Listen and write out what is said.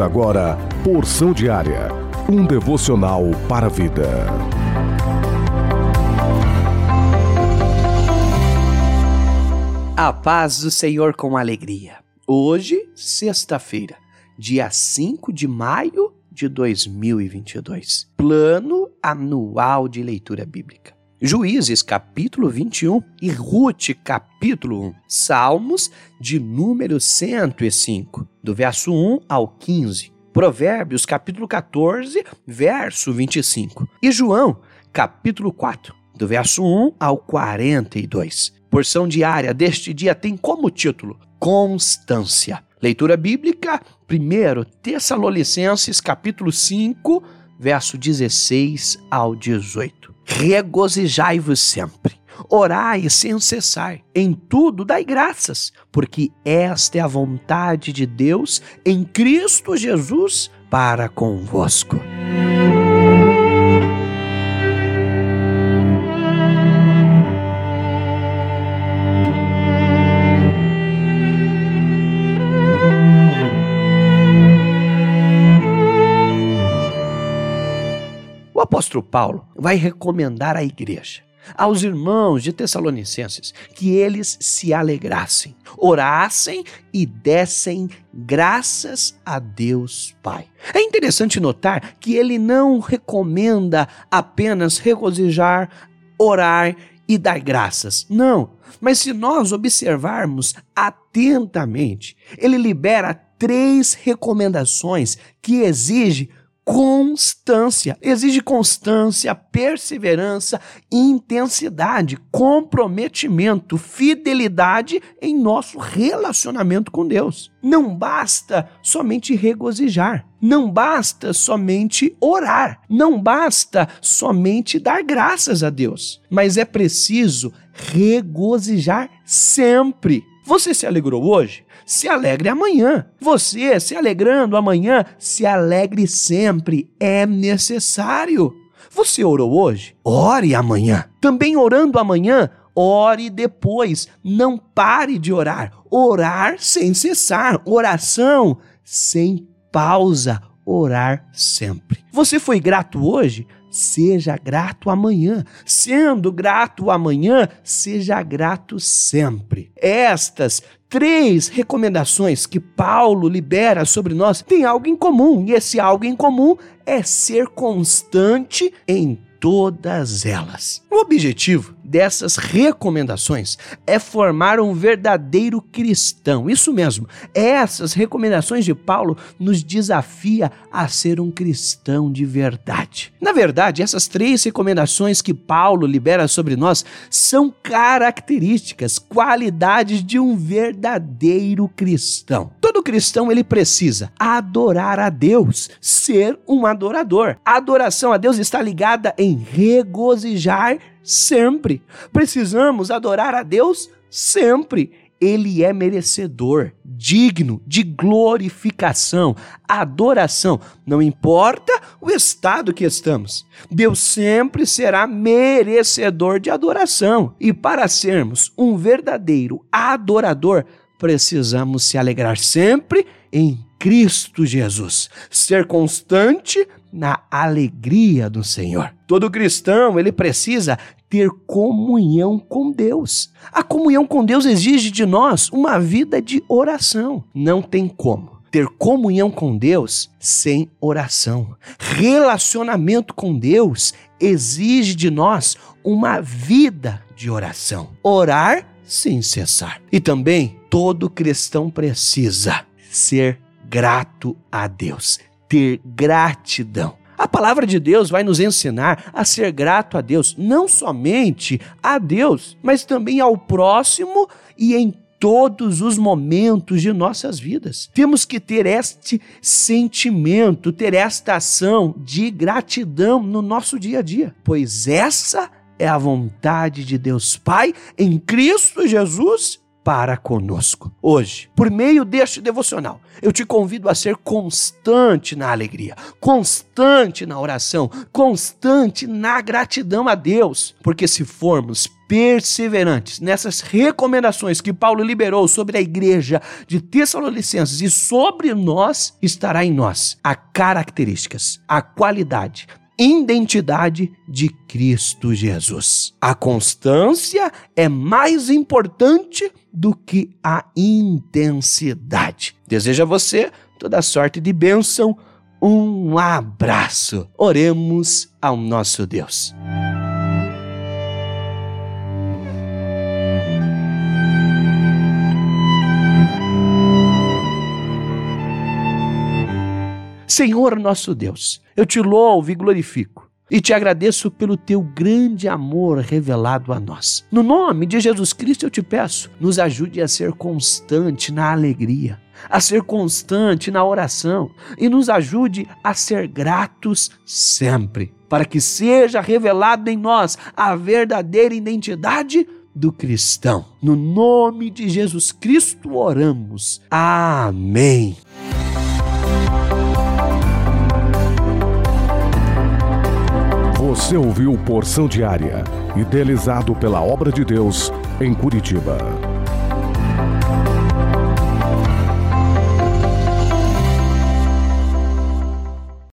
Agora Porção Diária, um devocional para a vida. A paz do Senhor com alegria. Hoje, sexta-feira, dia 5 de maio de 2022. Plano anual de leitura bíblica. Juízes capítulo 21 e Ruth capítulo 1. Salmos de número 105, do verso 1 ao 15. Provérbios capítulo 14, verso 25. E João capítulo 4, do verso 1 ao 42. Porção diária deste dia tem como título Constância. Leitura bíblica, 1 Tessalonicenses capítulo 5, verso 16 ao 18 regozijai-vos sempre. Orai sem cessar, em tudo dai graças, porque esta é a vontade de Deus em Cristo Jesus para convosco. Apóstolo Paulo vai recomendar à igreja, aos irmãos de Tessalonicenses, que eles se alegrassem, orassem e dessem graças a Deus Pai. É interessante notar que ele não recomenda apenas regozijar, orar e dar graças. Não. Mas se nós observarmos atentamente, ele libera três recomendações que exigem constância. Exige constância, perseverança, intensidade, comprometimento, fidelidade em nosso relacionamento com Deus. Não basta somente regozijar, não basta somente orar, não basta somente dar graças a Deus, mas é preciso regozijar sempre. Você se alegrou hoje? se alegre amanhã. Você, se alegrando amanhã, se alegre sempre. É necessário. Você orou hoje? Ore amanhã. Também orando amanhã, ore depois. Não pare de orar. Orar sem cessar. Oração sem pausa. Orar sempre. Você foi grato hoje? Seja grato amanhã. Sendo grato amanhã, seja grato sempre. Estas três recomendações que Paulo libera sobre nós têm algo em comum, e esse algo em comum é ser constante em todas elas. O objetivo dessas recomendações é formar um verdadeiro cristão. Isso mesmo, essas recomendações de Paulo nos desafia a ser um cristão de verdade. Na verdade, essas três recomendações que Paulo libera sobre nós são características, qualidades de um verdadeiro cristão. Todo cristão ele precisa adorar a Deus, ser um adorador. A adoração a Deus está ligada em regozijar sempre. Precisamos adorar a Deus sempre. Ele é merecedor, digno de glorificação, adoração. Não importa o estado que estamos, Deus sempre será merecedor de adoração. E para sermos um verdadeiro adorador, precisamos se alegrar sempre em Cristo Jesus, ser constante na alegria do Senhor. Todo cristão, ele precisa ter comunhão com Deus. A comunhão com Deus exige de nós uma vida de oração. Não tem como ter comunhão com Deus sem oração. Relacionamento com Deus exige de nós uma vida de oração. Orar sem cessar. E também todo cristão precisa ser grato a Deus, ter gratidão. A palavra de Deus vai nos ensinar a ser grato a Deus, não somente a Deus, mas também ao próximo e em todos os momentos de nossas vidas. Temos que ter este sentimento, ter esta ação de gratidão no nosso dia a dia, pois essa é a vontade de Deus Pai em Cristo Jesus para conosco. Hoje, por meio deste devocional, eu te convido a ser constante na alegria, constante na oração, constante na gratidão a Deus, porque se formos perseverantes nessas recomendações que Paulo liberou sobre a igreja de Tessalonicenses e sobre nós, estará em nós a características, a qualidade, identidade de Cristo Jesus. A constância é mais importante do que a intensidade. Deseja você toda sorte de bênção. Um abraço. Oremos ao nosso Deus. Senhor nosso Deus, eu te louvo e glorifico. E te agradeço pelo teu grande amor revelado a nós. No nome de Jesus Cristo eu te peço, nos ajude a ser constante na alegria, a ser constante na oração e nos ajude a ser gratos sempre, para que seja revelado em nós a verdadeira identidade do cristão. No nome de Jesus Cristo oramos. Amém. Você ouviu Porção Diária, idealizado pela obra de Deus em Curitiba.